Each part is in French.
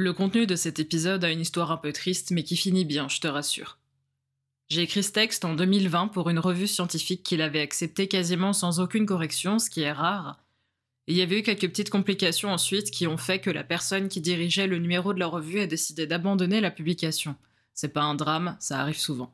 Le contenu de cet épisode a une histoire un peu triste, mais qui finit bien, je te rassure. J'ai écrit ce texte en 2020 pour une revue scientifique qu'il avait accepté quasiment sans aucune correction, ce qui est rare. Il y avait eu quelques petites complications ensuite qui ont fait que la personne qui dirigeait le numéro de la revue a décidé d'abandonner la publication. C'est pas un drame, ça arrive souvent.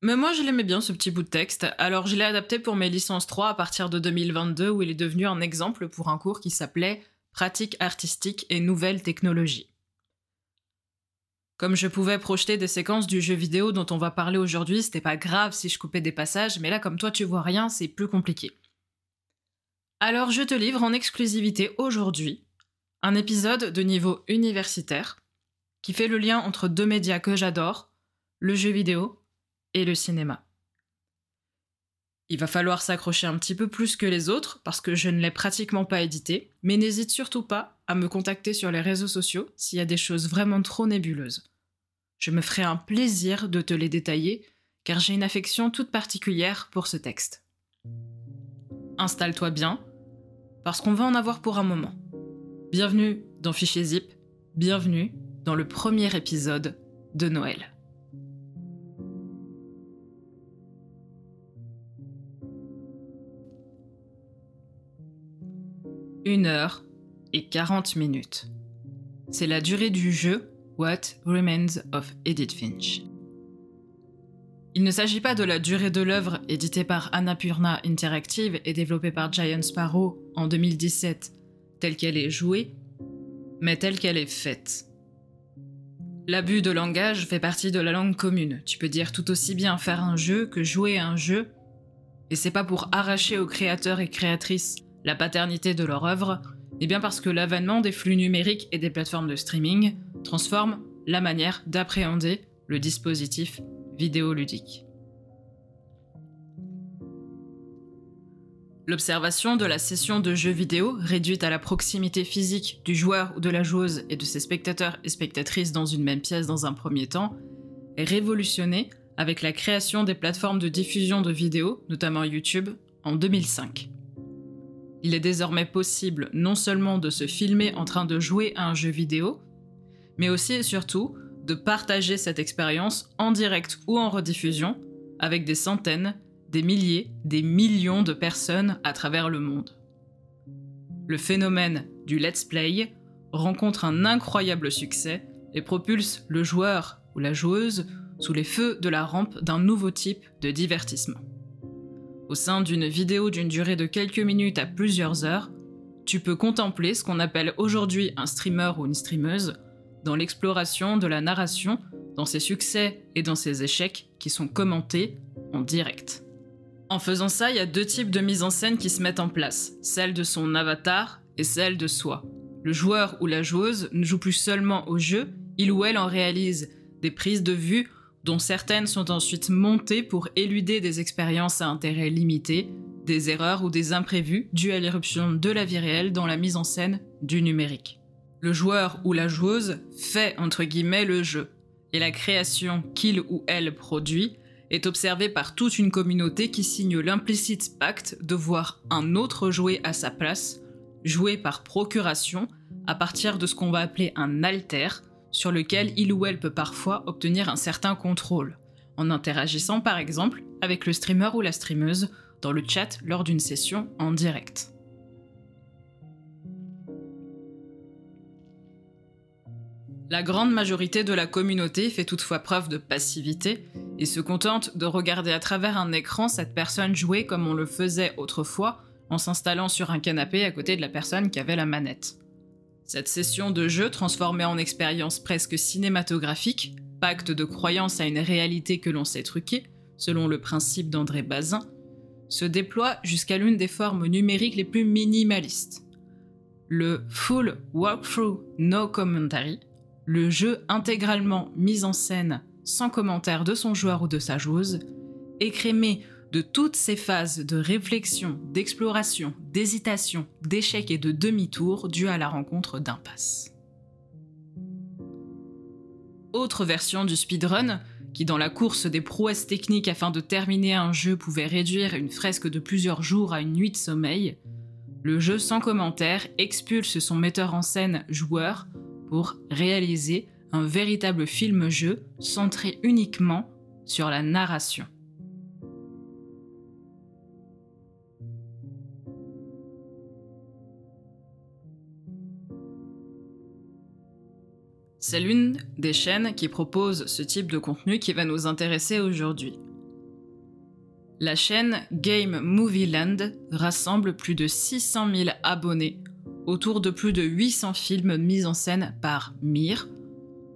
Mais moi je l'aimais bien ce petit bout de texte, alors je l'ai adapté pour mes licences 3 à partir de 2022 où il est devenu un exemple pour un cours qui s'appelait Pratique artistique et nouvelles technologies. Comme je pouvais projeter des séquences du jeu vidéo dont on va parler aujourd'hui, c'était pas grave si je coupais des passages, mais là, comme toi tu vois rien, c'est plus compliqué. Alors je te livre en exclusivité aujourd'hui un épisode de niveau universitaire qui fait le lien entre deux médias que j'adore, le jeu vidéo et le cinéma. Il va falloir s'accrocher un petit peu plus que les autres parce que je ne l'ai pratiquement pas édité, mais n'hésite surtout pas à me contacter sur les réseaux sociaux s'il y a des choses vraiment trop nébuleuses. Je me ferai un plaisir de te les détailler, car j'ai une affection toute particulière pour ce texte. Installe-toi bien, parce qu'on va en avoir pour un moment. Bienvenue dans Fichier Zip, bienvenue dans le premier épisode de Noël. Une heure et 40 minutes. C'est la durée du jeu What Remains of Edith Finch. Il ne s'agit pas de la durée de l'œuvre éditée par Annapurna Interactive et développée par Giant Sparrow en 2017, telle qu'elle est jouée, mais telle qu'elle est faite. L'abus de langage fait partie de la langue commune. Tu peux dire tout aussi bien faire un jeu que jouer un jeu, et c'est pas pour arracher aux créateurs et créatrices la paternité de leur œuvre, mais bien parce que l'avènement des flux numériques et des plateformes de streaming transforme la manière d'appréhender le dispositif vidéoludique. L'observation de la session de jeu vidéo, réduite à la proximité physique du joueur ou de la joueuse et de ses spectateurs et spectatrices dans une même pièce dans un premier temps, est révolutionnée avec la création des plateformes de diffusion de vidéos, notamment YouTube, en 2005. Il est désormais possible non seulement de se filmer en train de jouer à un jeu vidéo, mais aussi et surtout de partager cette expérience en direct ou en rediffusion avec des centaines, des milliers, des millions de personnes à travers le monde. Le phénomène du let's play rencontre un incroyable succès et propulse le joueur ou la joueuse sous les feux de la rampe d'un nouveau type de divertissement. Au sein d'une vidéo d'une durée de quelques minutes à plusieurs heures, tu peux contempler ce qu'on appelle aujourd'hui un streamer ou une streameuse dans l'exploration de la narration, dans ses succès et dans ses échecs qui sont commentés en direct. En faisant ça, il y a deux types de mise en scène qui se mettent en place, celle de son avatar et celle de soi. Le joueur ou la joueuse ne joue plus seulement au jeu, il ou elle en réalise des prises de vue dont certaines sont ensuite montées pour éluder des expériences à intérêt limité, des erreurs ou des imprévus dus à l'éruption de la vie réelle dans la mise en scène du numérique. Le joueur ou la joueuse fait entre guillemets le jeu, et la création qu'il ou elle produit est observée par toute une communauté qui signe l'implicite pacte de voir un autre jouer à sa place, jouer par procuration, à partir de ce qu'on va appeler un alter, sur lequel il ou elle peut parfois obtenir un certain contrôle, en interagissant par exemple avec le streamer ou la streameuse dans le chat lors d'une session en direct. La grande majorité de la communauté fait toutefois preuve de passivité et se contente de regarder à travers un écran cette personne jouer comme on le faisait autrefois en s'installant sur un canapé à côté de la personne qui avait la manette. Cette session de jeu transformée en expérience presque cinématographique, pacte de croyance à une réalité que l'on sait truquer, selon le principe d'André Bazin, se déploie jusqu'à l'une des formes numériques les plus minimalistes. Le Full Walkthrough No Commentary, le jeu intégralement mis en scène sans commentaire de son joueur ou de sa joueuse, écrémé de toutes ces phases de réflexion, d'exploration, d'hésitation, d'échec et de demi-tour dues à la rencontre d'impasse. Autre version du speedrun, qui dans la course des prouesses techniques afin de terminer un jeu pouvait réduire une fresque de plusieurs jours à une nuit de sommeil, le jeu sans commentaire expulse son metteur en scène joueur pour réaliser un véritable film-jeu centré uniquement sur la narration. C'est l'une des chaînes qui propose ce type de contenu qui va nous intéresser aujourd'hui. La chaîne Game Movie Land rassemble plus de 600 000 abonnés autour de plus de 800 films mis en scène par Mir,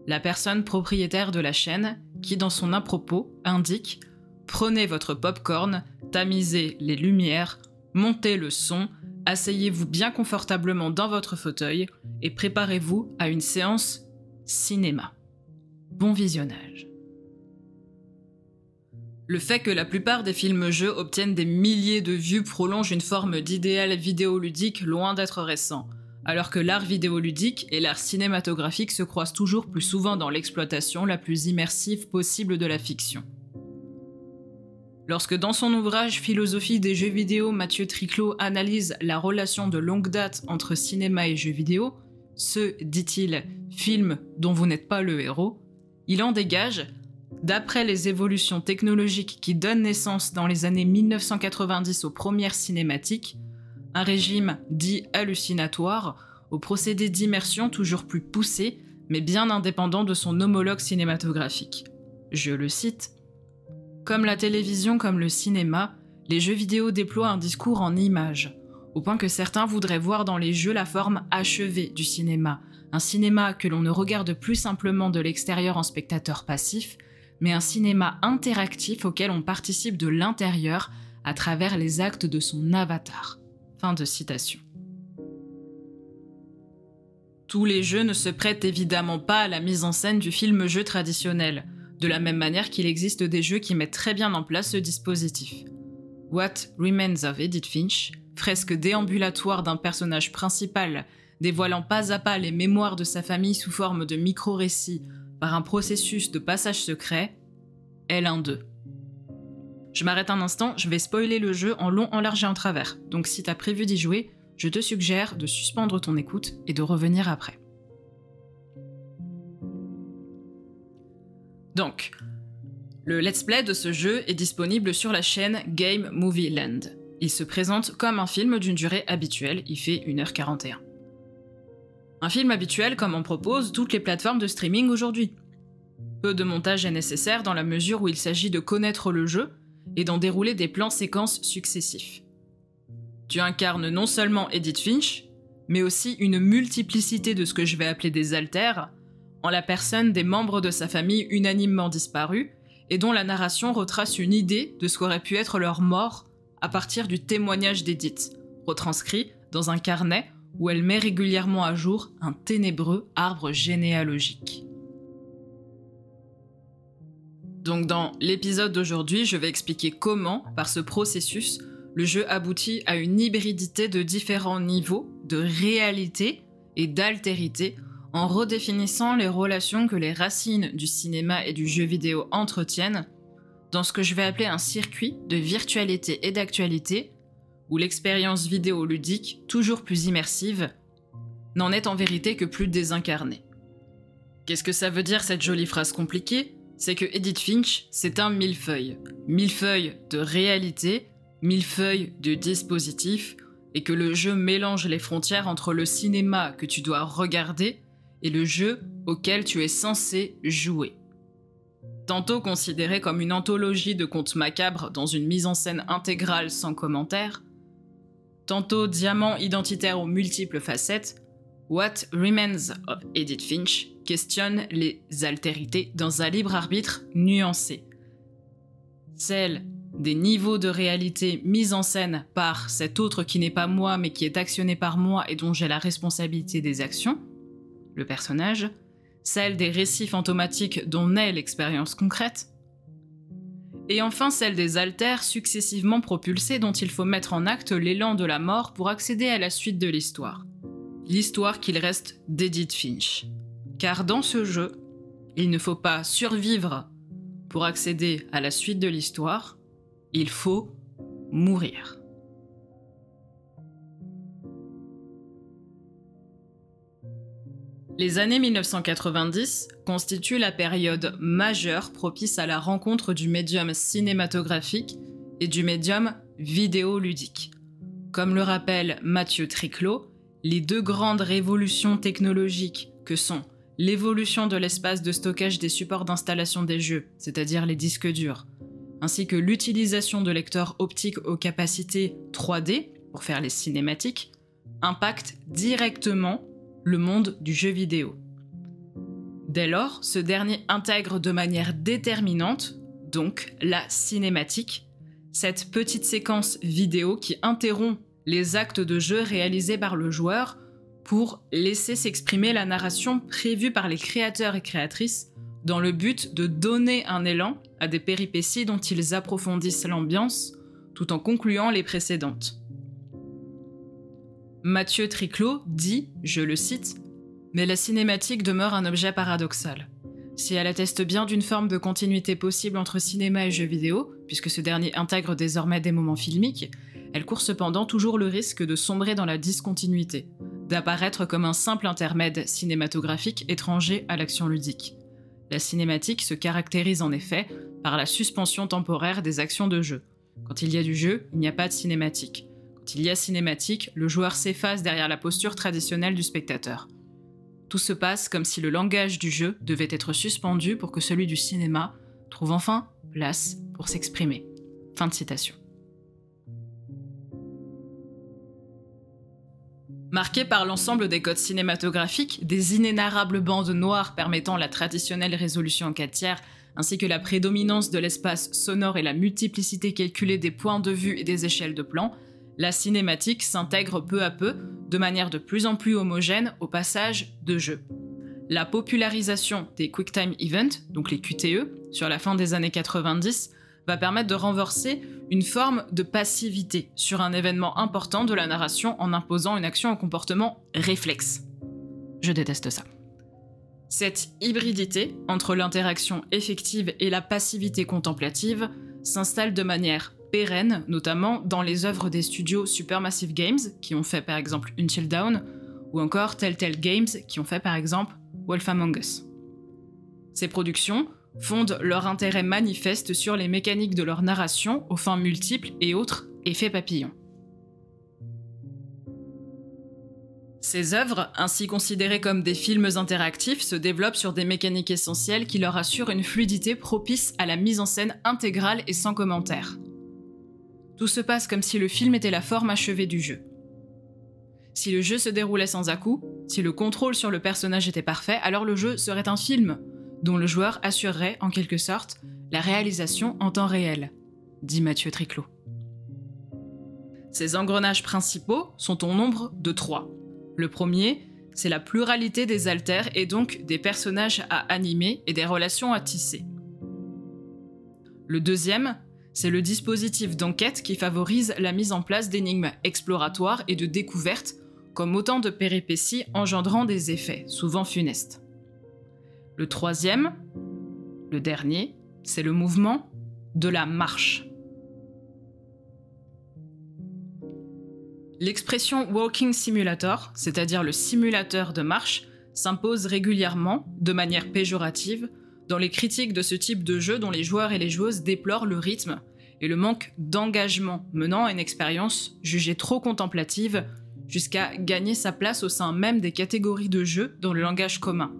la personne propriétaire de la chaîne qui dans son à-propos indique Prenez votre popcorn, tamisez les lumières, montez le son, asseyez-vous bien confortablement dans votre fauteuil et préparez-vous à une séance cinéma. Bon visionnage. Le fait que la plupart des films-jeux obtiennent des milliers de vues prolonge une forme d'idéal vidéoludique loin d'être récent, alors que l'art vidéoludique et l'art cinématographique se croisent toujours plus souvent dans l'exploitation la plus immersive possible de la fiction. Lorsque dans son ouvrage Philosophie des jeux vidéo, Mathieu Triclot analyse la relation de longue date entre cinéma et jeux vidéo, ce, dit-il, film dont vous n'êtes pas le héros, il en dégage, d'après les évolutions technologiques qui donnent naissance dans les années 1990 aux premières cinématiques, un régime dit hallucinatoire, aux procédés d'immersion toujours plus poussés, mais bien indépendant de son homologue cinématographique. Je le cite. Comme la télévision comme le cinéma, les jeux vidéo déploient un discours en images au point que certains voudraient voir dans les jeux la forme achevée du cinéma, un cinéma que l'on ne regarde plus simplement de l'extérieur en spectateur passif, mais un cinéma interactif auquel on participe de l'intérieur à travers les actes de son avatar. Fin de citation. Tous les jeux ne se prêtent évidemment pas à la mise en scène du film-jeu traditionnel, de la même manière qu'il existe des jeux qui mettent très bien en place ce dispositif. What Remains of Edith Finch fresque déambulatoire d'un personnage principal, dévoilant pas à pas les mémoires de sa famille sous forme de micro-récits par un processus de passage secret, L1-2. Je m'arrête un instant, je vais spoiler le jeu en long, en large et en travers, donc si t'as prévu d'y jouer, je te suggère de suspendre ton écoute et de revenir après. Donc, le let's play de ce jeu est disponible sur la chaîne Game Movie Land. Il se présente comme un film d'une durée habituelle, il fait 1h41. Un film habituel comme en proposent toutes les plateformes de streaming aujourd'hui. Peu de montage est nécessaire dans la mesure où il s'agit de connaître le jeu et d'en dérouler des plans séquences successifs. Tu incarnes non seulement Edith Finch, mais aussi une multiplicité de ce que je vais appeler des altères, en la personne des membres de sa famille unanimement disparus, et dont la narration retrace une idée de ce qu'aurait pu être leur mort à partir du témoignage d'Edith, retranscrit dans un carnet où elle met régulièrement à jour un ténébreux arbre généalogique. Donc dans l'épisode d'aujourd'hui, je vais expliquer comment, par ce processus, le jeu aboutit à une hybridité de différents niveaux de réalité et d'altérité en redéfinissant les relations que les racines du cinéma et du jeu vidéo entretiennent dans ce que je vais appeler un circuit de virtualité et d'actualité, où l'expérience vidéoludique, toujours plus immersive, n'en est en vérité que plus désincarnée. Qu'est-ce que ça veut dire cette jolie phrase compliquée? C'est que Edith Finch, c'est un millefeuille. Millefeuille de réalité, millefeuille de dispositif, et que le jeu mélange les frontières entre le cinéma que tu dois regarder et le jeu auquel tu es censé jouer. Tantôt considéré comme une anthologie de contes macabres dans une mise en scène intégrale sans commentaire, tantôt diamant identitaire aux multiples facettes, What Remains of Edith Finch questionne les altérités dans un libre arbitre nuancé. Celle des niveaux de réalité mis en scène par cet autre qui n'est pas moi mais qui est actionné par moi et dont j'ai la responsabilité des actions, le personnage, celle des récits fantomatiques dont naît l'expérience concrète, et enfin celle des altères successivement propulsés dont il faut mettre en acte l'élan de la mort pour accéder à la suite de l'histoire. L'histoire qu'il reste d'Edith Finch. Car dans ce jeu, il ne faut pas survivre pour accéder à la suite de l'histoire, il faut mourir. Les années 1990 constituent la période majeure propice à la rencontre du médium cinématographique et du médium vidéoludique. Comme le rappelle Mathieu Triclot, les deux grandes révolutions technologiques que sont l'évolution de l'espace de stockage des supports d'installation des jeux, c'est-à-dire les disques durs, ainsi que l'utilisation de lecteurs optiques aux capacités 3D pour faire les cinématiques, impactent directement le monde du jeu vidéo. Dès lors, ce dernier intègre de manière déterminante, donc la cinématique, cette petite séquence vidéo qui interrompt les actes de jeu réalisés par le joueur pour laisser s'exprimer la narration prévue par les créateurs et créatrices dans le but de donner un élan à des péripéties dont ils approfondissent l'ambiance tout en concluant les précédentes. Mathieu Triclot dit, je le cite, Mais la cinématique demeure un objet paradoxal. Si elle atteste bien d'une forme de continuité possible entre cinéma et jeux vidéo, puisque ce dernier intègre désormais des moments filmiques, elle court cependant toujours le risque de sombrer dans la discontinuité, d'apparaître comme un simple intermède cinématographique étranger à l'action ludique. La cinématique se caractérise en effet par la suspension temporaire des actions de jeu. Quand il y a du jeu, il n'y a pas de cinématique. Quand il y a cinématique, le joueur s'efface derrière la posture traditionnelle du spectateur. Tout se passe comme si le langage du jeu devait être suspendu pour que celui du cinéma trouve enfin place pour s'exprimer. Fin de citation. Marqué par l'ensemble des codes cinématographiques, des inénarrables bandes noires permettant la traditionnelle résolution en 4 tiers, ainsi que la prédominance de l'espace sonore et la multiplicité calculée des points de vue et des échelles de plan, la cinématique s'intègre peu à peu, de manière de plus en plus homogène, au passage de jeu. La popularisation des QuickTime Events, donc les QTE, sur la fin des années 90, va permettre de renverser une forme de passivité sur un événement important de la narration en imposant une action au comportement réflexe. Je déteste ça. Cette hybridité entre l'interaction effective et la passivité contemplative s'installe de manière notamment dans les œuvres des studios Supermassive Games, qui ont fait par exemple Until Dawn, ou encore Telltale Games, qui ont fait par exemple Wolf Among Us. Ces productions fondent leur intérêt manifeste sur les mécaniques de leur narration aux fins multiples et autres effets papillons. Ces œuvres, ainsi considérées comme des films interactifs, se développent sur des mécaniques essentielles qui leur assurent une fluidité propice à la mise en scène intégrale et sans commentaire. Tout se passe comme si le film était la forme achevée du jeu. Si le jeu se déroulait sans à-coups, si le contrôle sur le personnage était parfait, alors le jeu serait un film, dont le joueur assurerait, en quelque sorte, la réalisation en temps réel, dit Mathieu Triclot. Ces engrenages principaux sont au nombre de trois. Le premier, c'est la pluralité des altères et donc des personnages à animer et des relations à tisser. Le deuxième, c'est le dispositif d'enquête qui favorise la mise en place d'énigmes exploratoires et de découvertes, comme autant de péripéties engendrant des effets, souvent funestes. Le troisième, le dernier, c'est le mouvement de la marche. L'expression walking simulator, c'est-à-dire le simulateur de marche, s'impose régulièrement, de manière péjorative, dans les critiques de ce type de jeu dont les joueurs et les joueuses déplorent le rythme et le manque d'engagement menant à une expérience jugée trop contemplative jusqu'à gagner sa place au sein même des catégories de jeux dans le langage commun.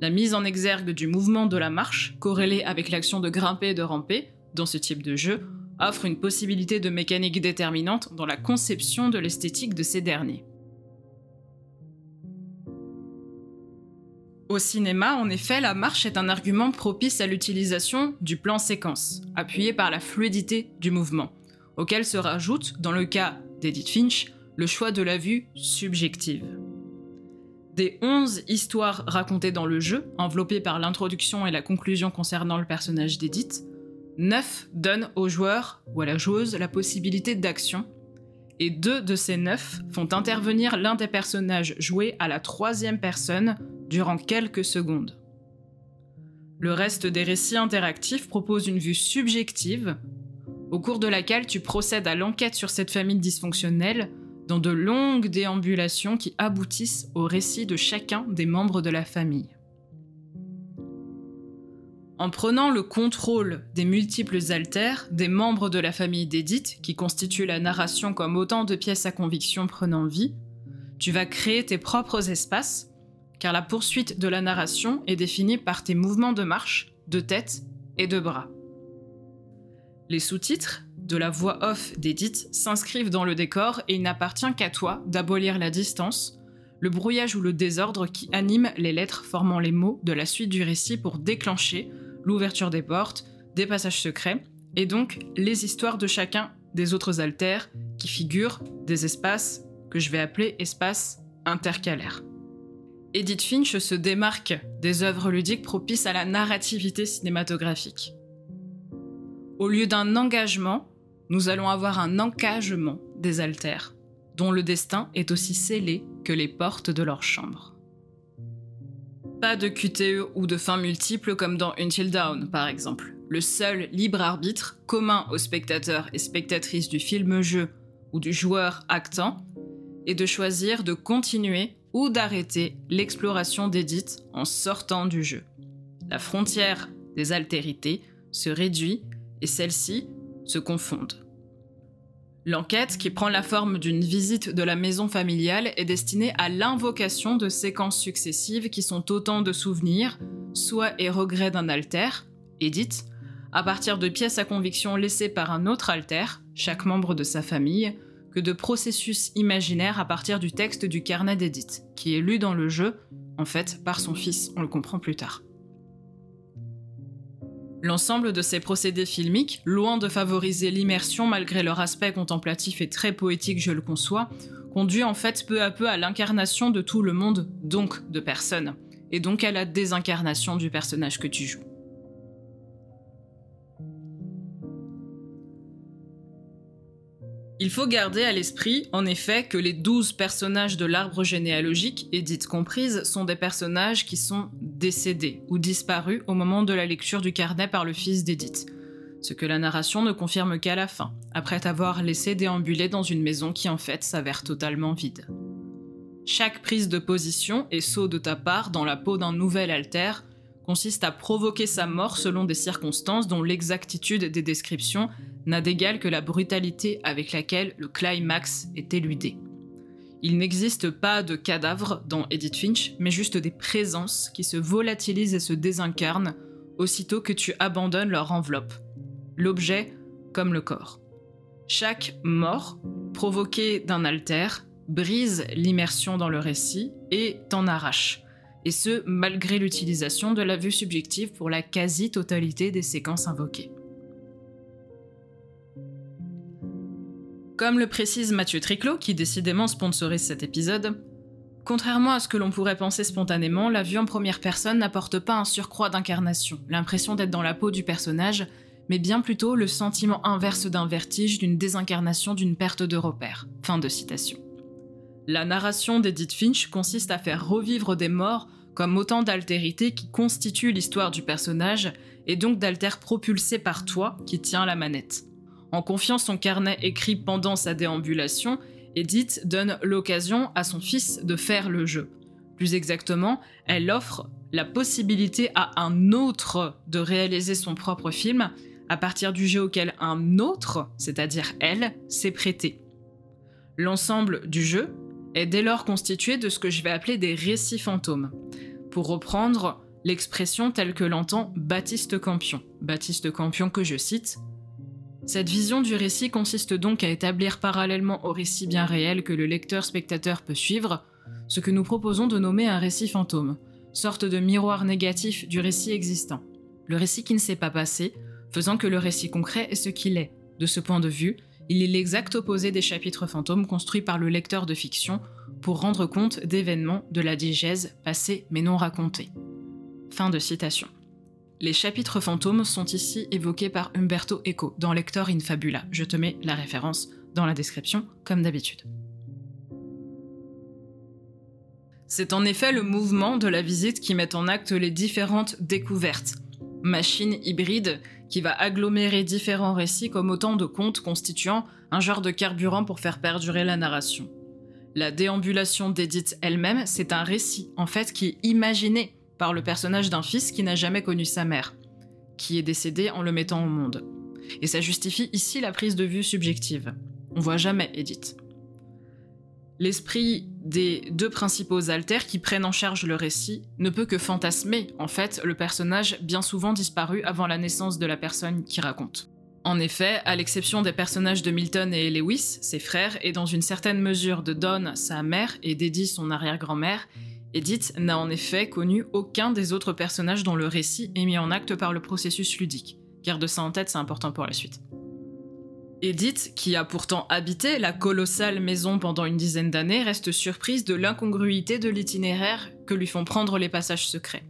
La mise en exergue du mouvement de la marche, corrélée avec l'action de grimper et de ramper, dans ce type de jeu, offre une possibilité de mécanique déterminante dans la conception de l'esthétique de ces derniers. Au cinéma, en effet, la marche est un argument propice à l'utilisation du plan séquence, appuyé par la fluidité du mouvement, auquel se rajoute, dans le cas d'Edith Finch, le choix de la vue subjective. Des 11 histoires racontées dans le jeu, enveloppées par l'introduction et la conclusion concernant le personnage d'Edith, 9 donnent au joueur ou à la joueuse la possibilité d'action, et deux de ces 9 font intervenir l'un des personnages joués à la troisième personne durant quelques secondes. Le reste des récits interactifs propose une vue subjective, au cours de laquelle tu procèdes à l'enquête sur cette famille dysfonctionnelle dans de longues déambulations qui aboutissent au récit de chacun des membres de la famille. En prenant le contrôle des multiples altères des membres de la famille d'Edith, qui constituent la narration comme autant de pièces à conviction prenant vie, tu vas créer tes propres espaces, car la poursuite de la narration est définie par tes mouvements de marche, de tête et de bras. Les sous-titres de la voix off d'Edith s'inscrivent dans le décor et il n'appartient qu'à toi d'abolir la distance, le brouillage ou le désordre qui anime les lettres formant les mots de la suite du récit pour déclencher l'ouverture des portes, des passages secrets, et donc les histoires de chacun des autres altères qui figurent des espaces que je vais appeler espaces intercalaires. Edith Finch se démarque des œuvres ludiques propices à la narrativité cinématographique. Au lieu d'un engagement, nous allons avoir un encagement des altères, dont le destin est aussi scellé que les portes de leur chambre. Pas de QTE ou de fins multiples comme dans Until Dawn, par exemple. Le seul libre arbitre, commun aux spectateurs et spectatrices du film-jeu ou du joueur actant, est de choisir de continuer ou d'arrêter l'exploration d'Edith en sortant du jeu. La frontière des altérités se réduit et celles-ci se confondent. L'enquête, qui prend la forme d'une visite de la maison familiale, est destinée à l'invocation de séquences successives qui sont autant de souvenirs, soit et regrets d'un alter, Edith, à partir de pièces à conviction laissées par un autre alter, chaque membre de sa famille, que de processus imaginaires à partir du texte du carnet d'Edith, qui est lu dans le jeu, en fait, par son fils, on le comprend plus tard. L'ensemble de ces procédés filmiques, loin de favoriser l'immersion malgré leur aspect contemplatif et très poétique, je le conçois, conduit en fait peu à peu à l'incarnation de tout le monde, donc de personnes, et donc à la désincarnation du personnage que tu joues. Il faut garder à l'esprit, en effet, que les douze personnages de l'arbre généalogique, Edith comprise, sont des personnages qui sont décédés ou disparus au moment de la lecture du carnet par le fils d'Edith. Ce que la narration ne confirme qu'à la fin, après t'avoir laissé déambuler dans une maison qui en fait s'avère totalement vide. Chaque prise de position et saut de ta part dans la peau d'un nouvel alter consiste à provoquer sa mort selon des circonstances dont l'exactitude des descriptions n'a d'égal que la brutalité avec laquelle le climax est éludé. Il n'existe pas de cadavres dans Edith Finch, mais juste des présences qui se volatilisent et se désincarnent aussitôt que tu abandonnes leur enveloppe. L'objet comme le corps. Chaque mort, provoquée d'un alter, brise l'immersion dans le récit et t'en arrache. Et ce, malgré l'utilisation de la vue subjective pour la quasi-totalité des séquences invoquées. Comme le précise Mathieu Triclot, qui décidément sponsorise cet épisode, contrairement à ce que l'on pourrait penser spontanément, la vue en première personne n'apporte pas un surcroît d'incarnation, l'impression d'être dans la peau du personnage, mais bien plutôt le sentiment inverse d'un vertige, d'une désincarnation, d'une perte de repère. Fin de citation. La narration d'Edith Finch consiste à faire revivre des morts comme autant d'altérités qui constituent l'histoire du personnage, et donc d'altères propulsés par toi qui tiens la manette. En confiant son carnet écrit pendant sa déambulation, Edith donne l'occasion à son fils de faire le jeu. Plus exactement, elle offre la possibilité à un autre de réaliser son propre film à partir du jeu auquel un autre, c'est-à-dire elle, s'est prêté. L'ensemble du jeu est dès lors constitué de ce que je vais appeler des récits fantômes, pour reprendre l'expression telle que l'entend Baptiste Campion. Baptiste Campion que je cite cette vision du récit consiste donc à établir parallèlement au récit bien réel que le lecteur-spectateur peut suivre, ce que nous proposons de nommer un récit fantôme, sorte de miroir négatif du récit existant. Le récit qui ne s'est pas passé, faisant que le récit concret est ce qu'il est. De ce point de vue, il est l'exact opposé des chapitres fantômes construits par le lecteur de fiction pour rendre compte d'événements de la digèse passés mais non racontés. Fin de citation. Les chapitres fantômes sont ici évoqués par Umberto Eco dans Lector in Fabula. Je te mets la référence dans la description, comme d'habitude. C'est en effet le mouvement de la visite qui met en acte les différentes découvertes. machine hybride qui va agglomérer différents récits comme autant de contes constituant un genre de carburant pour faire perdurer la narration. La déambulation d'Edith elle-même, c'est un récit, en fait, qui est imaginé par le personnage d'un fils qui n'a jamais connu sa mère, qui est décédé en le mettant au monde. Et ça justifie ici la prise de vue subjective. On voit jamais Edith. L'esprit des deux principaux alters qui prennent en charge le récit ne peut que fantasmer, en fait, le personnage bien souvent disparu avant la naissance de la personne qui raconte. En effet, à l'exception des personnages de Milton et Lewis, ses frères, et dans une certaine mesure de Dawn, sa mère, et d'Eddie, son arrière-grand-mère, Edith n'a en effet connu aucun des autres personnages dont le récit est mis en acte par le processus ludique. Garde ça en tête, c'est important pour la suite. Edith, qui a pourtant habité la colossale maison pendant une dizaine d'années, reste surprise de l'incongruité de l'itinéraire que lui font prendre les passages secrets.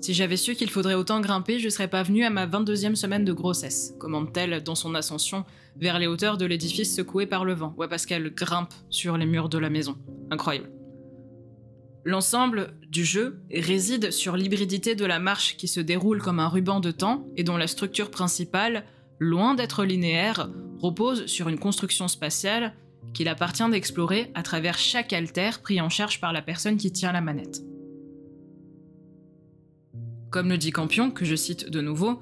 Si j'avais su qu'il faudrait autant grimper, je serais pas venue à ma 22e semaine de grossesse, commande-t-elle dans son ascension vers les hauteurs de l'édifice secoué par le vent. Ouais, parce qu'elle grimpe sur les murs de la maison. Incroyable. L'ensemble du jeu réside sur l'hybridité de la marche qui se déroule comme un ruban de temps et dont la structure principale loin d'être linéaire, repose sur une construction spatiale qu'il appartient d'explorer à travers chaque alter pris en charge par la personne qui tient la manette. Comme le dit Campion, que je cite de nouveau,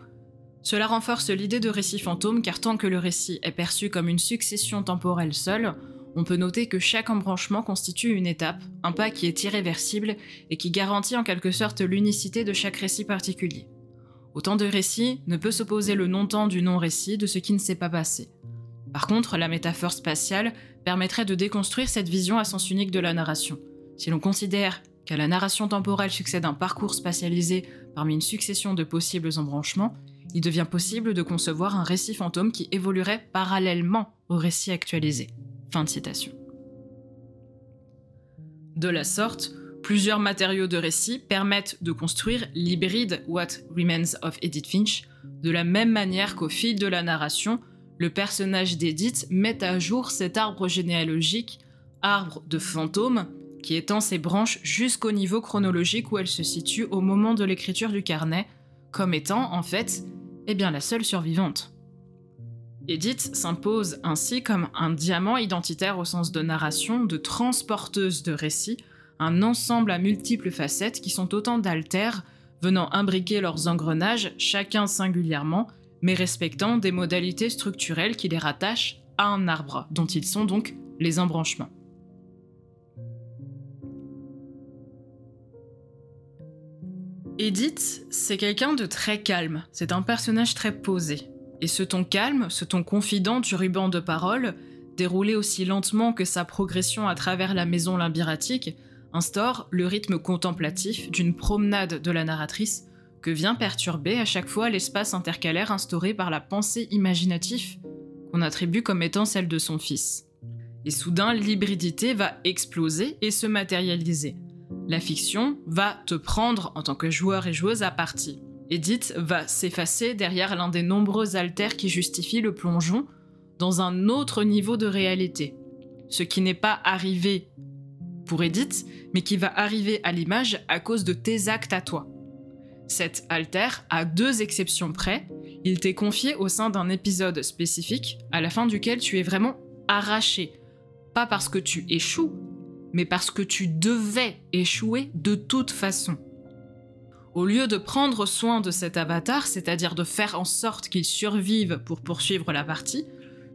cela renforce l'idée de récit fantôme car tant que le récit est perçu comme une succession temporelle seule, on peut noter que chaque embranchement constitue une étape, un pas qui est irréversible et qui garantit en quelque sorte l'unicité de chaque récit particulier. Autant de récits ne peut s'opposer le non-temps du non-récit de ce qui ne s'est pas passé. Par contre, la métaphore spatiale permettrait de déconstruire cette vision à sens unique de la narration. Si l'on considère qu'à la narration temporelle succède un parcours spatialisé parmi une succession de possibles embranchements, il devient possible de concevoir un récit fantôme qui évoluerait parallèlement au récit actualisé. De la sorte, Plusieurs matériaux de récit permettent de construire l'hybride What Remains of Edith Finch, de la même manière qu'au fil de la narration, le personnage d'Edith met à jour cet arbre généalogique, arbre de fantôme, qui étend ses branches jusqu'au niveau chronologique où elle se situe au moment de l'écriture du carnet, comme étant, en fait, eh bien, la seule survivante. Edith s'impose ainsi comme un diamant identitaire au sens de narration, de transporteuse de récits, un ensemble à multiples facettes qui sont autant d'altères venant imbriquer leurs engrenages, chacun singulièrement, mais respectant des modalités structurelles qui les rattachent à un arbre, dont ils sont donc les embranchements. Edith, c'est quelqu'un de très calme, c'est un personnage très posé. Et ce ton calme, ce ton confident du ruban de parole, déroulé aussi lentement que sa progression à travers la maison limbiratique, instaure le rythme contemplatif d'une promenade de la narratrice que vient perturber à chaque fois l'espace intercalaire instauré par la pensée imaginative qu'on attribue comme étant celle de son fils. Et soudain, l'hybridité va exploser et se matérialiser. La fiction va te prendre en tant que joueur et joueuse à partie. Edith va s'effacer derrière l'un des nombreux alters qui justifient le plongeon dans un autre niveau de réalité. Ce qui n'est pas arrivé pour Edith, mais qui va arriver à l'image à cause de tes actes à toi. Cet alter, à deux exceptions près, il t'est confié au sein d'un épisode spécifique, à la fin duquel tu es vraiment arraché. Pas parce que tu échoues, mais parce que tu devais échouer de toute façon. Au lieu de prendre soin de cet avatar, c'est-à-dire de faire en sorte qu'il survive pour poursuivre la partie,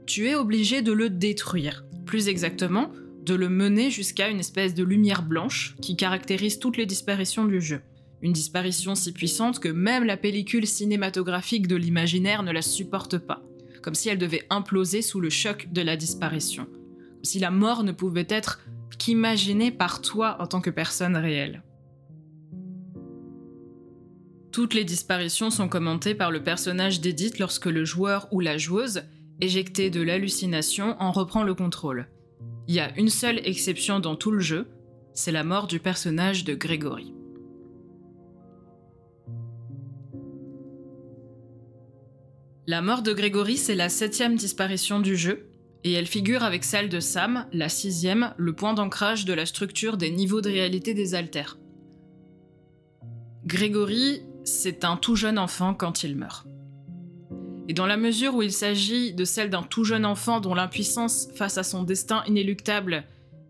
tu es obligé de le détruire. Plus exactement, de le mener jusqu'à une espèce de lumière blanche qui caractérise toutes les disparitions du jeu. Une disparition si puissante que même la pellicule cinématographique de l'imaginaire ne la supporte pas, comme si elle devait imploser sous le choc de la disparition, comme si la mort ne pouvait être qu'imaginée par toi en tant que personne réelle. Toutes les disparitions sont commentées par le personnage d'Edith lorsque le joueur ou la joueuse, éjecté de l'hallucination, en reprend le contrôle. Il y a une seule exception dans tout le jeu, c'est la mort du personnage de Grégory. La mort de Grégory, c'est la septième disparition du jeu, et elle figure avec celle de Sam, la sixième, le point d'ancrage de la structure des niveaux de réalité des alters. Grégory c'est un tout jeune enfant quand il meurt. Et dans la mesure où il s'agit de celle d'un tout jeune enfant dont l'impuissance face à son destin inéluctable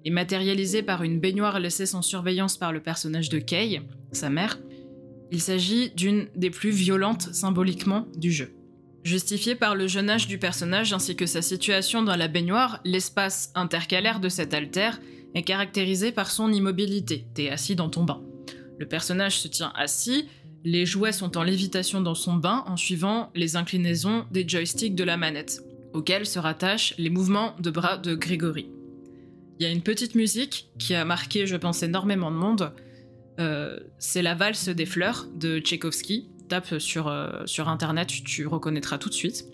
est matérialisée par une baignoire laissée sans surveillance par le personnage de Kay, sa mère, il s'agit d'une des plus violentes symboliquement du jeu. Justifié par le jeune âge du personnage ainsi que sa situation dans la baignoire, l'espace intercalaire de cet altère est caractérisé par son immobilité. T'es assis dans ton bain. Le personnage se tient assis, les jouets sont en lévitation dans son bain en suivant les inclinaisons des joysticks de la manette, auxquels se rattachent les mouvements de bras de Grégory. Il y a une petite musique qui a marqué, je pense, énormément de monde. Euh, c'est la valse des fleurs de Tchaïkovski. Tape sur, euh, sur internet, tu reconnaîtras tout de suite.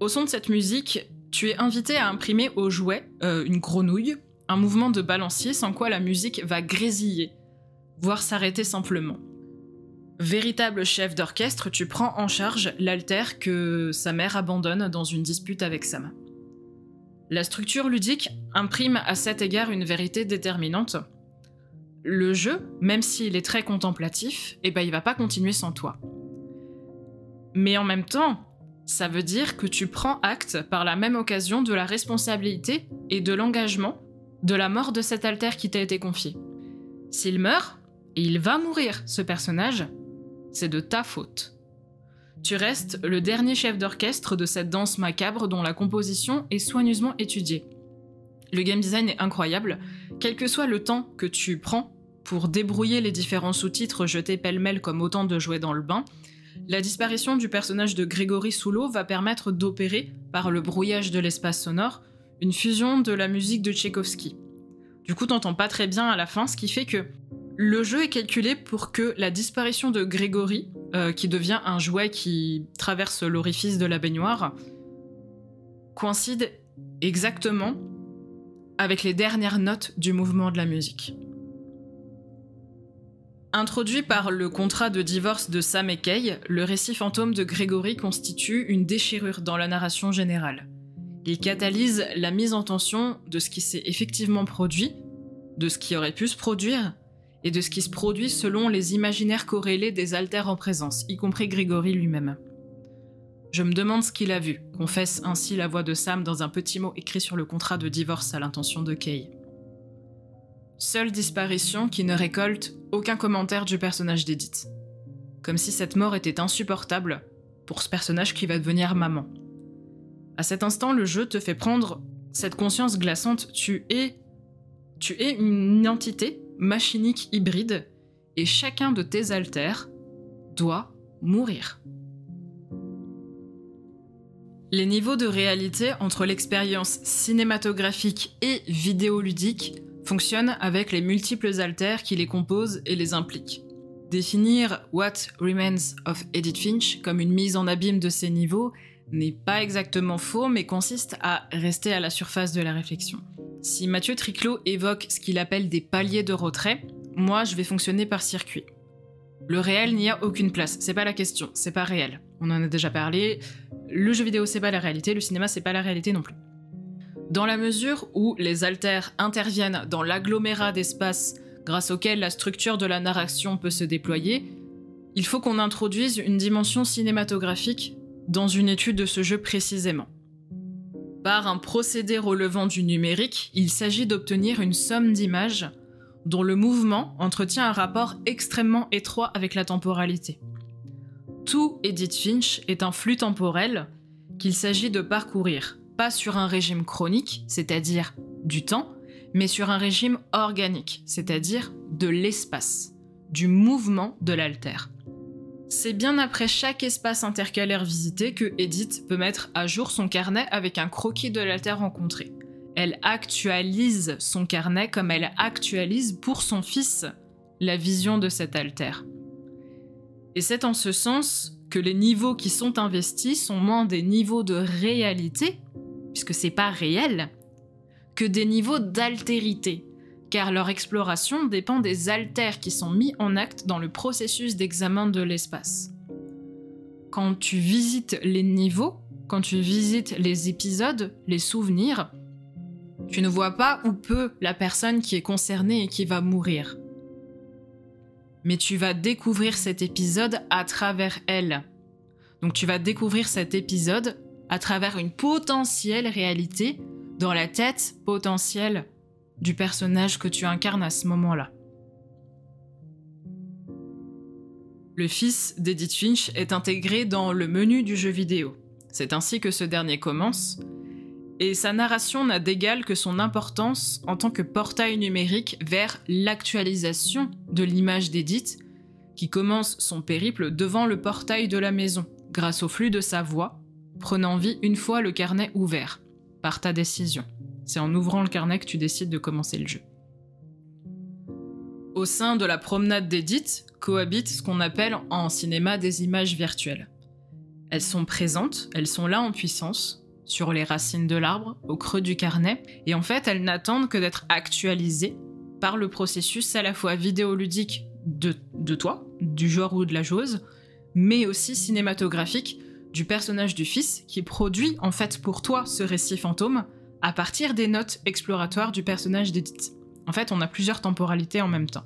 Au son de cette musique, tu es invité à imprimer au jouet euh, une grenouille, un mouvement de balancier sans quoi la musique va grésiller, voire s'arrêter simplement. Véritable chef d'orchestre, tu prends en charge l'alter que sa mère abandonne dans une dispute avec Sam. La structure ludique imprime à cet égard une vérité déterminante. Le jeu, même s'il est très contemplatif, eh ben il va pas continuer sans toi. Mais en même temps, ça veut dire que tu prends acte par la même occasion de la responsabilité et de l'engagement de la mort de cet alter qui t'a été confié. S'il meurt, il va mourir, ce personnage, c'est de ta faute. Tu restes le dernier chef d'orchestre de cette danse macabre dont la composition est soigneusement étudiée. Le game design est incroyable, quel que soit le temps que tu prends pour débrouiller les différents sous-titres jetés pêle-mêle comme autant de jouets dans le bain, la disparition du personnage de Grégory Soulot va permettre d'opérer, par le brouillage de l'espace sonore, une fusion de la musique de Tchaïkovski. Du coup, t'entends pas très bien à la fin, ce qui fait que le jeu est calculé pour que la disparition de Grégory, euh, qui devient un jouet qui traverse l'orifice de la baignoire, coïncide exactement avec les dernières notes du mouvement de la musique. Introduit par le contrat de divorce de Sam et Kay, le récit fantôme de Grégory constitue une déchirure dans la narration générale. Il catalyse la mise en tension de ce qui s'est effectivement produit, de ce qui aurait pu se produire, et de ce qui se produit selon les imaginaires corrélés des altères en présence, y compris Grégory lui-même. Je me demande ce qu'il a vu, confesse ainsi la voix de Sam dans un petit mot écrit sur le contrat de divorce à l'intention de Kay. Seule disparition qui ne récolte aucun commentaire du personnage d'Edith. Comme si cette mort était insupportable pour ce personnage qui va devenir maman. À cet instant, le jeu te fait prendre cette conscience glaçante, tu es tu es une entité machinique hybride et chacun de tes altères doit mourir. Les niveaux de réalité entre l'expérience cinématographique et vidéoludique fonctionnent avec les multiples altères qui les composent et les impliquent. Définir What Remains of Edith Finch comme une mise en abîme de ces niveaux n'est pas exactement faux, mais consiste à rester à la surface de la réflexion. Si Mathieu Triclot évoque ce qu'il appelle des paliers de retrait, moi je vais fonctionner par circuit. Le réel n'y a aucune place, c'est pas la question, c'est pas réel. On en a déjà parlé, le jeu vidéo c'est pas la réalité, le cinéma c'est pas la réalité non plus. Dans la mesure où les altères interviennent dans l'agglomérat d'espace grâce auquel la structure de la narration peut se déployer, il faut qu'on introduise une dimension cinématographique dans une étude de ce jeu précisément. Par un procédé relevant du numérique, il s'agit d'obtenir une somme d'images dont le mouvement entretient un rapport extrêmement étroit avec la temporalité. Tout Edith Finch est un flux temporel qu'il s'agit de parcourir, pas sur un régime chronique, c'est-à-dire du temps, mais sur un régime organique, c'est-à-dire de l'espace, du mouvement de l'altère. C'est bien après chaque espace intercalaire visité que Edith peut mettre à jour son carnet avec un croquis de l'alter rencontré. Elle actualise son carnet comme elle actualise pour son fils la vision de cet alter. Et c'est en ce sens que les niveaux qui sont investis sont moins des niveaux de réalité, puisque c'est pas réel, que des niveaux d'altérité, car leur exploration dépend des altères qui sont mis en acte dans le processus d'examen de l'espace. Quand tu visites les niveaux, quand tu visites les épisodes, les souvenirs, tu ne vois pas où peut la personne qui est concernée et qui va mourir. mais tu vas découvrir cet épisode à travers elle. Donc tu vas découvrir cet épisode à travers une potentielle réalité dans la tête potentielle du personnage que tu incarnes à ce moment-là. Le fils d'Edith Finch est intégré dans le menu du jeu vidéo. C'est ainsi que ce dernier commence, et sa narration n'a d'égal que son importance en tant que portail numérique vers l'actualisation de l'image d'Edith, qui commence son périple devant le portail de la maison, grâce au flux de sa voix, prenant vie une fois le carnet ouvert, par ta décision. C'est en ouvrant le carnet que tu décides de commencer le jeu. Au sein de la promenade d'Edith cohabitent ce qu'on appelle en cinéma des images virtuelles. Elles sont présentes, elles sont là en puissance, sur les racines de l'arbre, au creux du carnet, et en fait elles n'attendent que d'être actualisées par le processus à la fois vidéoludique de, de toi, du joueur ou de la joueuse, mais aussi cinématographique du personnage du fils qui produit en fait pour toi ce récit fantôme à partir des notes exploratoires du personnage d'Edith. En fait, on a plusieurs temporalités en même temps.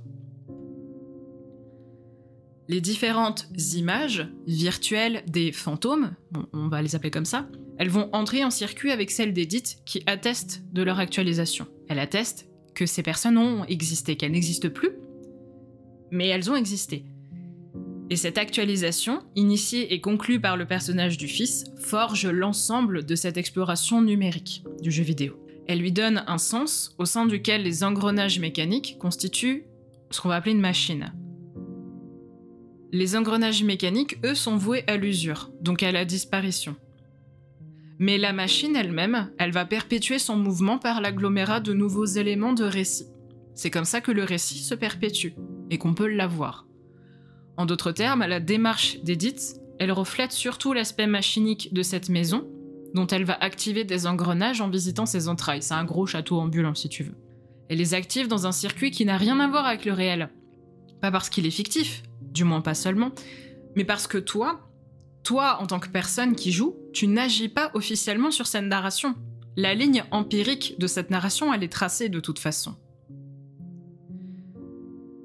Les différentes images virtuelles des fantômes, on va les appeler comme ça, elles vont entrer en circuit avec celles d'Edith qui attestent de leur actualisation. Elles attestent que ces personnes ont existé, qu'elles n'existent plus, mais elles ont existé. Et cette actualisation, initiée et conclue par le personnage du fils, forge l'ensemble de cette exploration numérique du jeu vidéo. Elle lui donne un sens au sein duquel les engrenages mécaniques constituent ce qu'on va appeler une machine. Les engrenages mécaniques, eux, sont voués à l'usure, donc à la disparition. Mais la machine elle-même, elle va perpétuer son mouvement par l'agglomérat de nouveaux éléments de récit. C'est comme ça que le récit se perpétue, et qu'on peut l'avoir. En d'autres termes, la démarche d'Edith, elle reflète surtout l'aspect machinique de cette maison, dont elle va activer des engrenages en visitant ses entrailles. C'est un gros château ambulant, si tu veux. Elle les active dans un circuit qui n'a rien à voir avec le réel. Pas parce qu'il est fictif, du moins pas seulement, mais parce que toi, toi en tant que personne qui joue, tu n'agis pas officiellement sur cette narration. La ligne empirique de cette narration, elle est tracée de toute façon.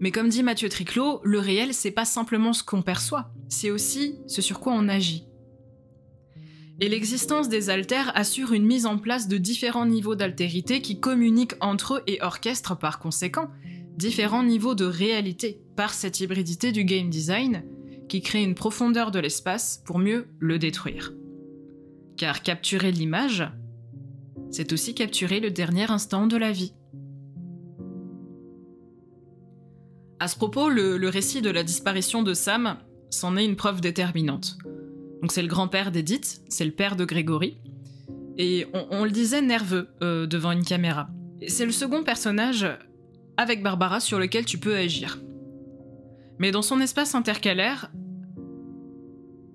Mais comme dit Mathieu Triclot, le réel, c'est pas simplement ce qu'on perçoit, c'est aussi ce sur quoi on agit. Et l'existence des altères assure une mise en place de différents niveaux d'altérité qui communiquent entre eux et orchestrent par conséquent différents niveaux de réalité par cette hybridité du game design qui crée une profondeur de l'espace pour mieux le détruire. Car capturer l'image, c'est aussi capturer le dernier instant de la vie. À ce propos, le, récit de la disparition de Sam s'en est une preuve déterminante. Donc c'est le grand-père d'Edith, c'est le père de Grégory, et on, le disait nerveux euh, devant une caméra. C'est le second personnage avec Barbara sur lequel tu peux agir. Mais dans son espace intercalaire,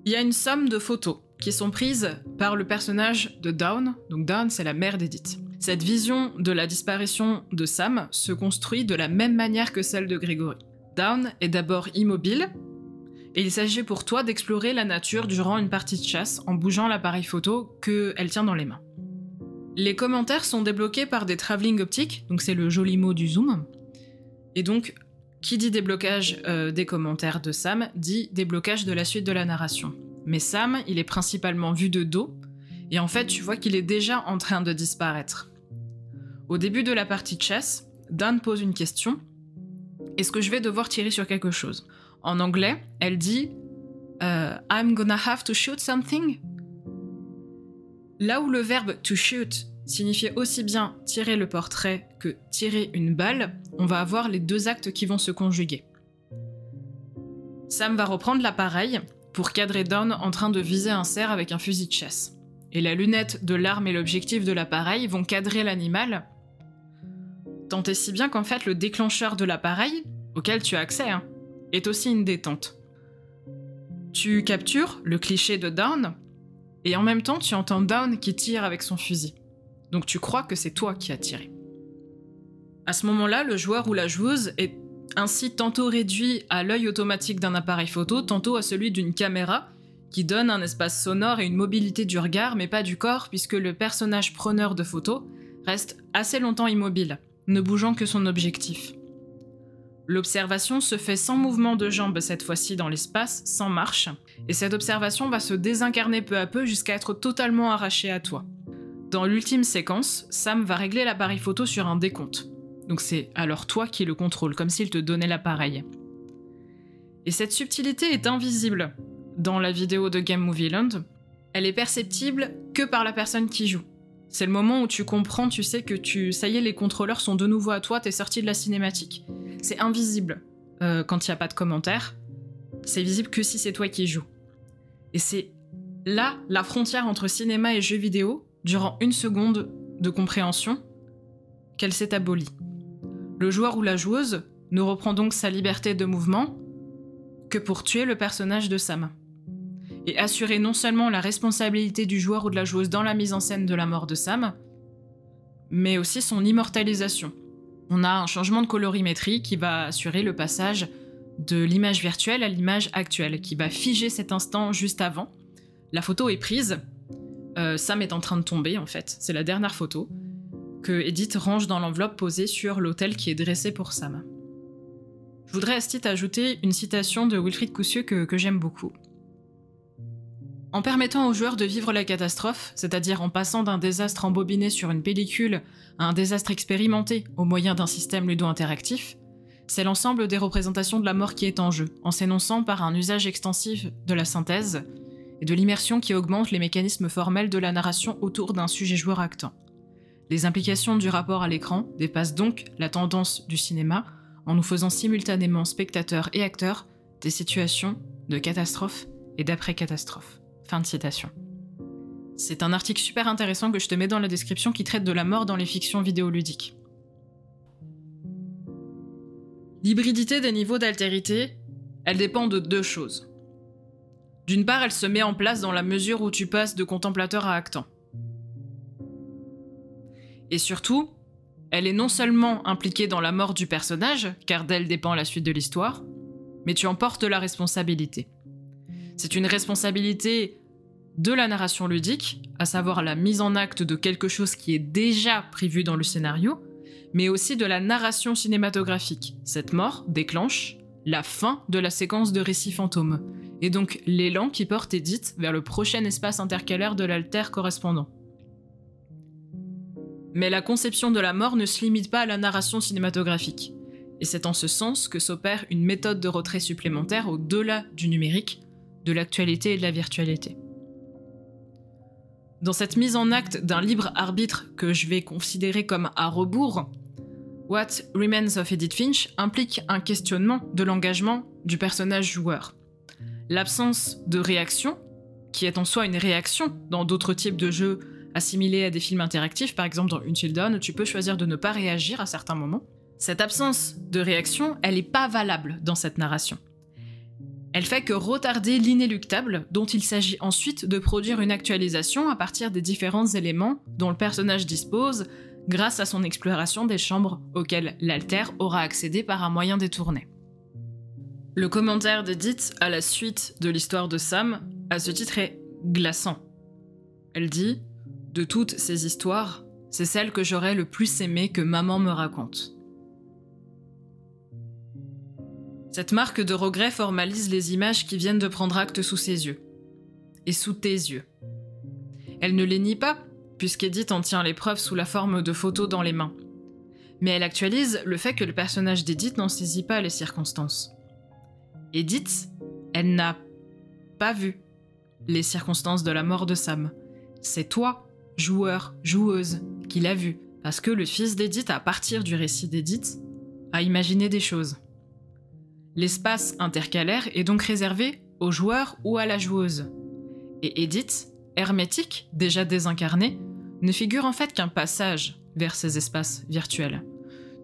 il y a une somme de photos qui sont prises par le personnage de Dawn. Donc Dawn, c'est la mère d'Edith. Cette vision de la disparition de Sam se construit de la même manière que celle de Gregory. Dawn est d'abord immobile, et il s'agit pour toi d'explorer la nature durant une partie de chasse en bougeant l'appareil photo qu'elle tient dans les mains. Les commentaires sont débloqués par des travelling optiques, donc c'est le joli mot du zoom. Et donc, qui dit déblocage euh, des commentaires de Sam dit déblocage de la suite de la narration. Mais Sam, il est principalement vu de dos, et en fait, tu vois qu'il est déjà en train de disparaître. Au début de la partie de chess, Dan pose une question. Est-ce que je vais devoir tirer sur quelque chose? En anglais, elle dit euh, I'm gonna have to shoot something Là où le verbe to shoot signifiait aussi bien tirer le portrait que tirer une balle, on va avoir les deux actes qui vont se conjuguer. Sam va reprendre l'appareil pour cadrer Dawn en train de viser un cerf avec un fusil de chasse. Et la lunette de l'arme et l'objectif de l'appareil vont cadrer l'animal, tant et si bien qu'en fait le déclencheur de l'appareil, auquel tu as accès, hein, est aussi une détente. Tu captures le cliché de Dawn, et en même temps tu entends Dawn qui tire avec son fusil. Donc tu crois que c'est toi qui as tiré. À ce moment-là, le joueur ou la joueuse est ainsi tantôt réduit à l'œil automatique d'un appareil photo, tantôt à celui d'une caméra, qui donne un espace sonore et une mobilité du regard, mais pas du corps, puisque le personnage preneur de photos reste assez longtemps immobile, ne bougeant que son objectif. L'observation se fait sans mouvement de jambes cette fois-ci dans l'espace, sans marche, et cette observation va se désincarner peu à peu jusqu'à être totalement arrachée à toi. Dans l'ultime séquence, Sam va régler l'appareil photo sur un décompte. Donc c'est alors toi qui le contrôle, comme s'il te donnait l'appareil. Et cette subtilité est invisible dans la vidéo de Game Movie Land. Elle est perceptible que par la personne qui joue. C'est le moment où tu comprends, tu sais que tu, ça y est, les contrôleurs sont de nouveau à toi, t'es sorti de la cinématique. C'est invisible euh, quand il n'y a pas de commentaire. C'est visible que si c'est toi qui joues. Et c'est là la frontière entre cinéma et jeu vidéo, durant une seconde de compréhension, qu'elle s'est abolie. Le joueur ou la joueuse ne reprend donc sa liberté de mouvement que pour tuer le personnage de Sam et assurer non seulement la responsabilité du joueur ou de la joueuse dans la mise en scène de la mort de Sam, mais aussi son immortalisation. On a un changement de colorimétrie qui va assurer le passage de l'image virtuelle à l'image actuelle, qui va figer cet instant juste avant. La photo est prise, euh, Sam est en train de tomber en fait, c'est la dernière photo, que Edith range dans l'enveloppe posée sur l'autel qui est dressé pour Sam. Je voudrais à ce ajouter une citation de Wilfried Coussieu que j'aime beaucoup. En permettant aux joueurs de vivre la catastrophe, c'est-à-dire en passant d'un désastre embobiné sur une pellicule à un désastre expérimenté au moyen d'un système ludo-interactif, c'est l'ensemble des représentations de la mort qui est en jeu, en s'énonçant par un usage extensif de la synthèse et de l'immersion qui augmente les mécanismes formels de la narration autour d'un sujet joueur actant. Les implications du rapport à l'écran dépassent donc la tendance du cinéma en nous faisant simultanément spectateurs et acteurs des situations de catastrophe et d'après-catastrophe. Fin de citation. C'est un article super intéressant que je te mets dans la description qui traite de la mort dans les fictions vidéoludiques. L'hybridité des niveaux d'altérité, elle dépend de deux choses. D'une part, elle se met en place dans la mesure où tu passes de contemplateur à actant. Et surtout, elle est non seulement impliquée dans la mort du personnage, car d'elle dépend la suite de l'histoire, mais tu en portes la responsabilité. C'est une responsabilité de la narration ludique, à savoir la mise en acte de quelque chose qui est déjà prévu dans le scénario, mais aussi de la narration cinématographique. Cette mort déclenche la fin de la séquence de récit fantôme, et donc l'élan qui porte Edith vers le prochain espace intercalaire de l'alter correspondant. Mais la conception de la mort ne se limite pas à la narration cinématographique, et c'est en ce sens que s'opère une méthode de retrait supplémentaire au-delà du numérique, de l'actualité et de la virtualité. Dans cette mise en acte d'un libre arbitre que je vais considérer comme à rebours, What Remains of Edith Finch implique un questionnement de l'engagement du personnage joueur. L'absence de réaction, qui est en soi une réaction dans d'autres types de jeux assimilés à des films interactifs, par exemple dans Until Dawn, tu peux choisir de ne pas réagir à certains moments. Cette absence de réaction, elle n'est pas valable dans cette narration. Elle fait que retarder l'inéluctable, dont il s'agit ensuite de produire une actualisation à partir des différents éléments dont le personnage dispose grâce à son exploration des chambres auxquelles l'alter aura accédé par un moyen détourné. Le commentaire d'Edith à la suite de l'histoire de Sam, à ce titre, est glaçant. Elle dit De toutes ces histoires, c'est celle que j'aurais le plus aimé que maman me raconte. Cette marque de regret formalise les images qui viennent de prendre acte sous ses yeux. Et sous tes yeux. Elle ne les nie pas, puisqu'Edith en tient les preuves sous la forme de photos dans les mains. Mais elle actualise le fait que le personnage d'Edith n'en saisit pas les circonstances. Edith, elle n'a pas vu les circonstances de la mort de Sam. C'est toi, joueur, joueuse, qui l'a vu, parce que le fils d'Edith, à partir du récit d'Edith, a imaginé des choses. L'espace intercalaire est donc réservé au joueur ou à la joueuse. Et Edith, hermétique, déjà désincarnée, ne figure en fait qu'un passage vers ces espaces virtuels.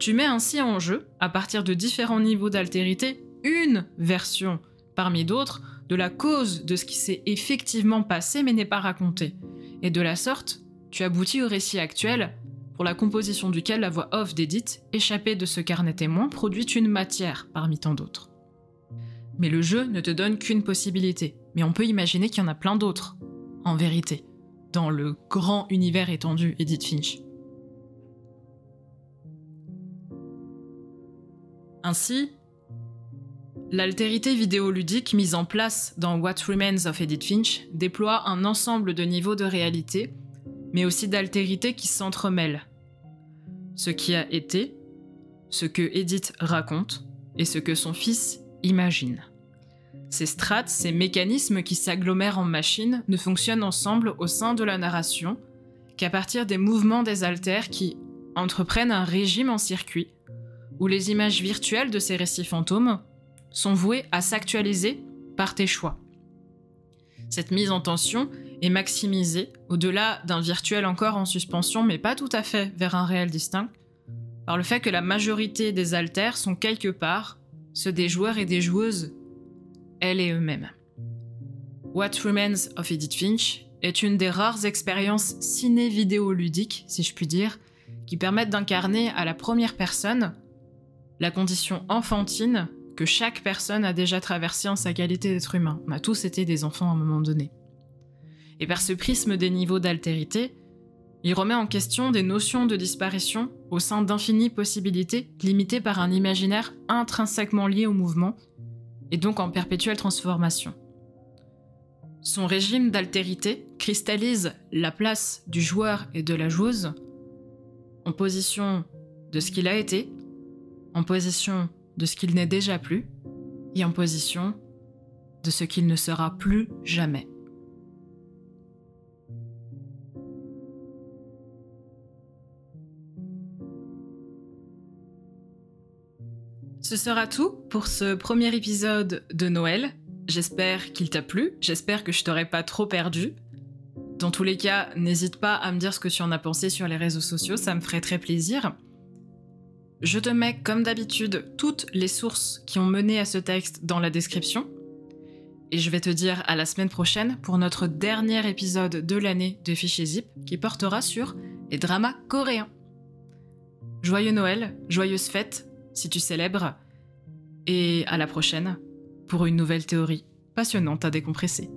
Tu mets ainsi en jeu, à partir de différents niveaux d'altérité, une version, parmi d'autres, de la cause de ce qui s'est effectivement passé mais n'est pas raconté. Et de la sorte, tu aboutis au récit actuel, pour la composition duquel la voix off d'Edith, échappée de ce carnet témoin, produit une matière parmi tant d'autres. Mais le jeu ne te donne qu'une possibilité, mais on peut imaginer qu'il y en a plein d'autres, en vérité, dans le grand univers étendu Edith Finch. Ainsi, l'altérité vidéoludique mise en place dans What Remains of Edith Finch déploie un ensemble de niveaux de réalité, mais aussi d'altérité qui s'entremêlent. Ce qui a été, ce que Edith raconte et ce que son fils imagine. Ces strates, ces mécanismes qui s'agglomèrent en machine ne fonctionnent ensemble au sein de la narration qu'à partir des mouvements des altères qui entreprennent un régime en circuit, où les images virtuelles de ces récits fantômes sont vouées à s'actualiser par tes choix. Cette mise en tension est maximisée, au-delà d'un virtuel encore en suspension, mais pas tout à fait vers un réel distinct, par le fait que la majorité des altères sont quelque part ceux des joueurs et des joueuses, elles et eux-mêmes. What Remains of Edith Finch est une des rares expériences ciné-vidéo-ludiques, si je puis dire, qui permettent d'incarner à la première personne la condition enfantine que chaque personne a déjà traversée en sa qualité d'être humain. On a tous été des enfants à un moment donné. Et par ce prisme des niveaux d'altérité, il remet en question des notions de disparition au sein d'infinies possibilités limitées par un imaginaire intrinsèquement lié au mouvement et donc en perpétuelle transformation. Son régime d'altérité cristallise la place du joueur et de la joueuse en position de ce qu'il a été, en position de ce qu'il n'est déjà plus, et en position de ce qu'il ne sera plus jamais. Ce sera tout pour ce premier épisode de Noël. J'espère qu'il t'a plu, j'espère que je t'aurai pas trop perdu. Dans tous les cas, n'hésite pas à me dire ce que tu en as pensé sur les réseaux sociaux, ça me ferait très plaisir. Je te mets comme d'habitude toutes les sources qui ont mené à ce texte dans la description. Et je vais te dire à la semaine prochaine pour notre dernier épisode de l'année de Fichier Zip qui portera sur les dramas coréens. Joyeux Noël, joyeuses fêtes, si tu célèbres, et à la prochaine pour une nouvelle théorie passionnante à décompresser.